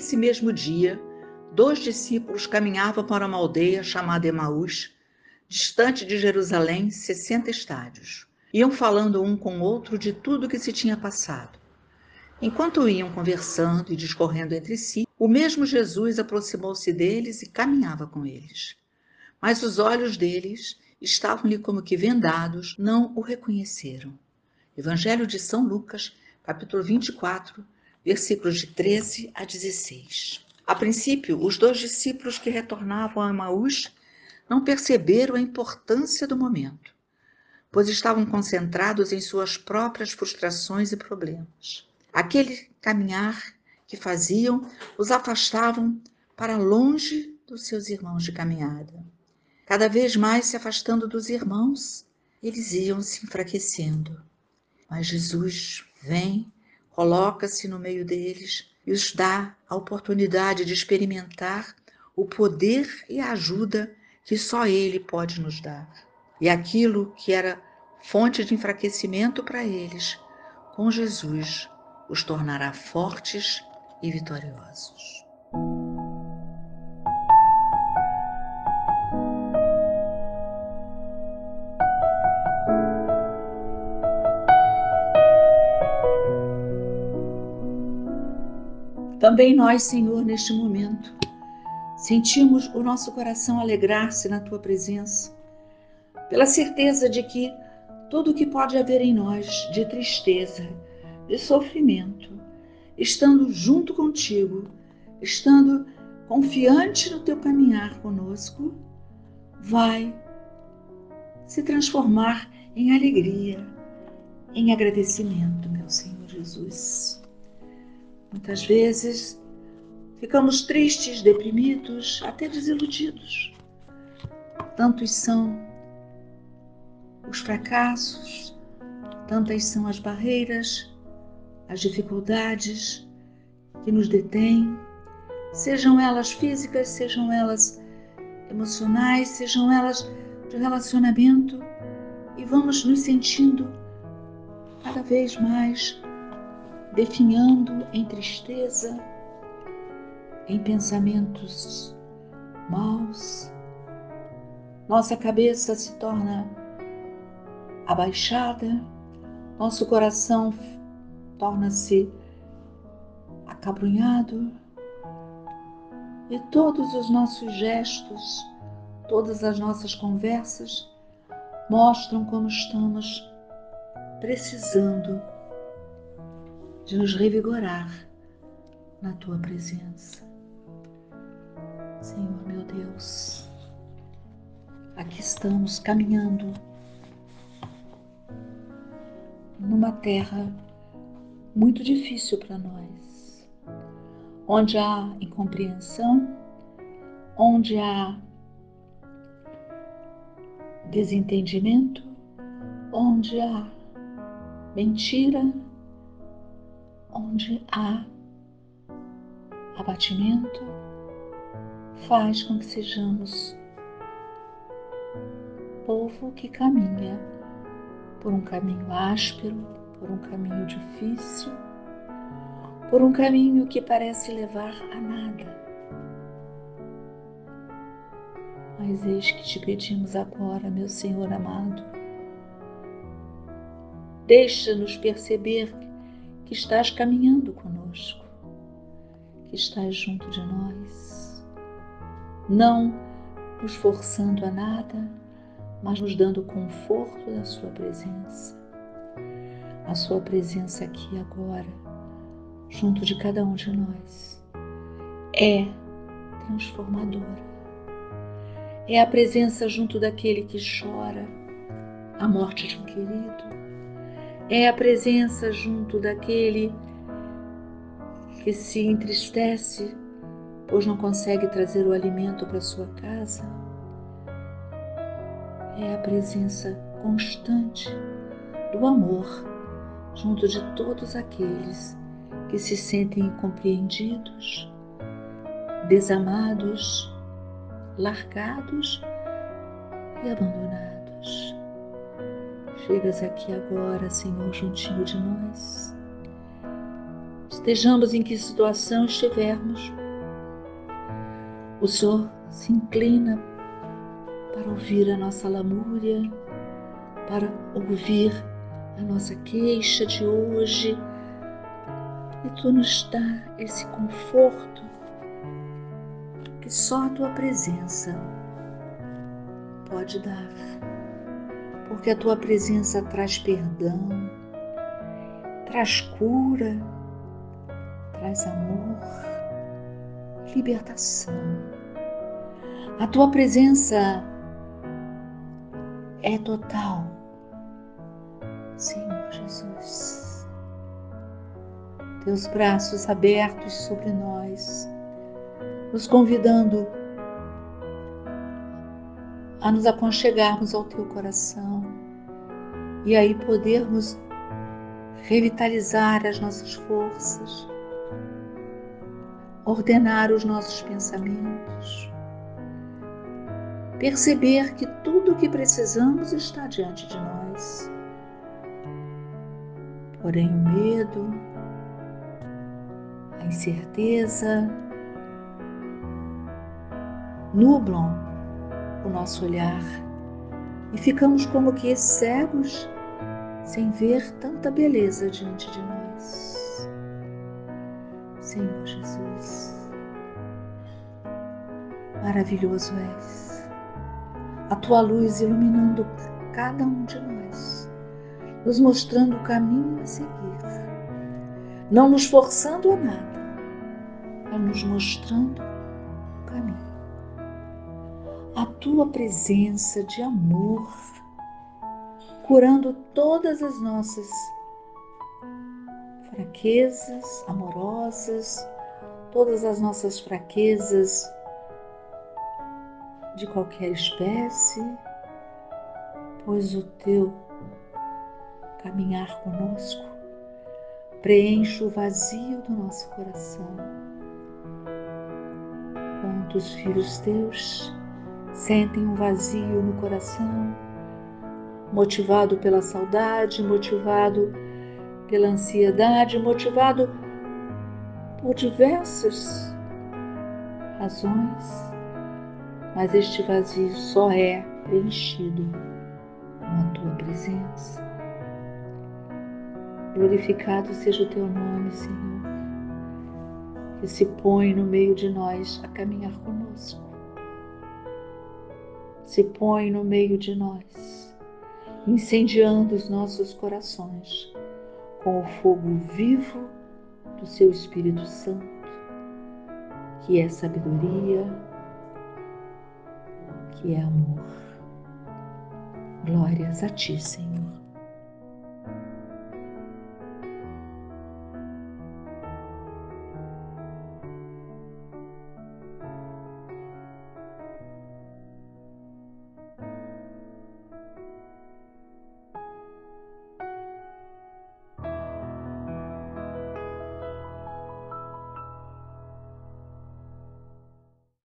Nesse mesmo dia, dois discípulos caminhavam para uma aldeia chamada Emaús, distante de Jerusalém, 60 estádios. Iam falando um com o outro de tudo o que se tinha passado. Enquanto iam conversando e discorrendo entre si, o mesmo Jesus aproximou-se deles e caminhava com eles. Mas os olhos deles estavam-lhe como que vendados, não o reconheceram. Evangelho de São Lucas, capítulo 24, versículos de 13 a 16. A princípio, os dois discípulos que retornavam a Emaús não perceberam a importância do momento, pois estavam concentrados em suas próprias frustrações e problemas. Aquele caminhar que faziam os afastavam para longe dos seus irmãos de caminhada. Cada vez mais se afastando dos irmãos, eles iam se enfraquecendo. Mas Jesus vem, coloca-se no meio deles e os dá a oportunidade de experimentar o poder e a ajuda que só Ele pode nos dar. E aquilo que era fonte de enfraquecimento para eles, com Jesus, os tornará fortes e vitoriosos. Também nós, Senhor, neste momento, sentimos o nosso coração alegrar-se na tua presença, pela certeza de que tudo o que pode haver em nós de tristeza, de sofrimento, estando junto contigo, estando confiante no teu caminhar conosco, vai se transformar em alegria, em agradecimento, meu Senhor Jesus. Muitas vezes ficamos tristes, deprimidos, até desiludidos. Tantos são os fracassos, tantas são as barreiras, as dificuldades que nos detêm, sejam elas físicas, sejam elas emocionais, sejam elas de relacionamento, e vamos nos sentindo cada vez mais definhando em tristeza, em pensamentos maus. Nossa cabeça se torna abaixada, nosso coração torna-se acabrunhado e todos os nossos gestos, todas as nossas conversas mostram como estamos precisando de nos revigorar na tua presença. Senhor meu Deus, aqui estamos caminhando numa terra muito difícil para nós, onde há incompreensão, onde há desentendimento, onde há mentira, onde há abatimento, faz com que sejamos povo que caminha por um caminho áspero, por um caminho difícil, por um caminho que parece levar a nada. Mas eis que te pedimos agora, meu Senhor amado, deixa-nos perceber que estás caminhando conosco, que estás junto de nós, não nos forçando a nada, mas nos dando conforto da Sua presença. A Sua presença aqui agora, junto de cada um de nós, é transformadora. É a presença junto daquele que chora a morte de um querido é a presença junto daquele que se entristece, pois não consegue trazer o alimento para sua casa. É a presença constante do amor junto de todos aqueles que se sentem incompreendidos, desamados, largados e abandonados. Chegas aqui agora, Senhor, juntinho de nós. Estejamos em que situação estivermos, o Senhor se inclina para ouvir a nossa lamúria, para ouvir a nossa queixa de hoje. E tu nos dá esse conforto que só a tua presença pode dar. Porque a tua presença traz perdão, traz cura, traz amor, libertação. A tua presença é total, Senhor Jesus. Teus braços abertos sobre nós, nos convidando a nos aconchegarmos ao teu coração e aí podermos revitalizar as nossas forças, ordenar os nossos pensamentos, perceber que tudo o que precisamos está diante de nós. Porém, o medo, a incerteza nublam o nosso olhar e ficamos como que cegos sem ver tanta beleza diante de nós. Senhor Jesus, maravilhoso és, a tua luz iluminando cada um de nós, nos mostrando o caminho a seguir, não nos forçando a nada, mas nos mostrando. A tua presença de amor curando todas as nossas fraquezas amorosas, todas as nossas fraquezas de qualquer espécie, pois o teu caminhar conosco preenche o vazio do nosso coração. Quantos filhos teus sentem um vazio no coração? motivado pela saudade, motivado pela ansiedade, motivado por diversas razões, mas este vazio só é preenchido com a tua presença. Glorificado seja o teu nome, Senhor, que se põe no meio de nós a caminhar conosco. Se põe no meio de nós incendiando os nossos corações com o fogo vivo do seu Espírito Santo, que é sabedoria, que é amor. Glórias a Ti, Senhor.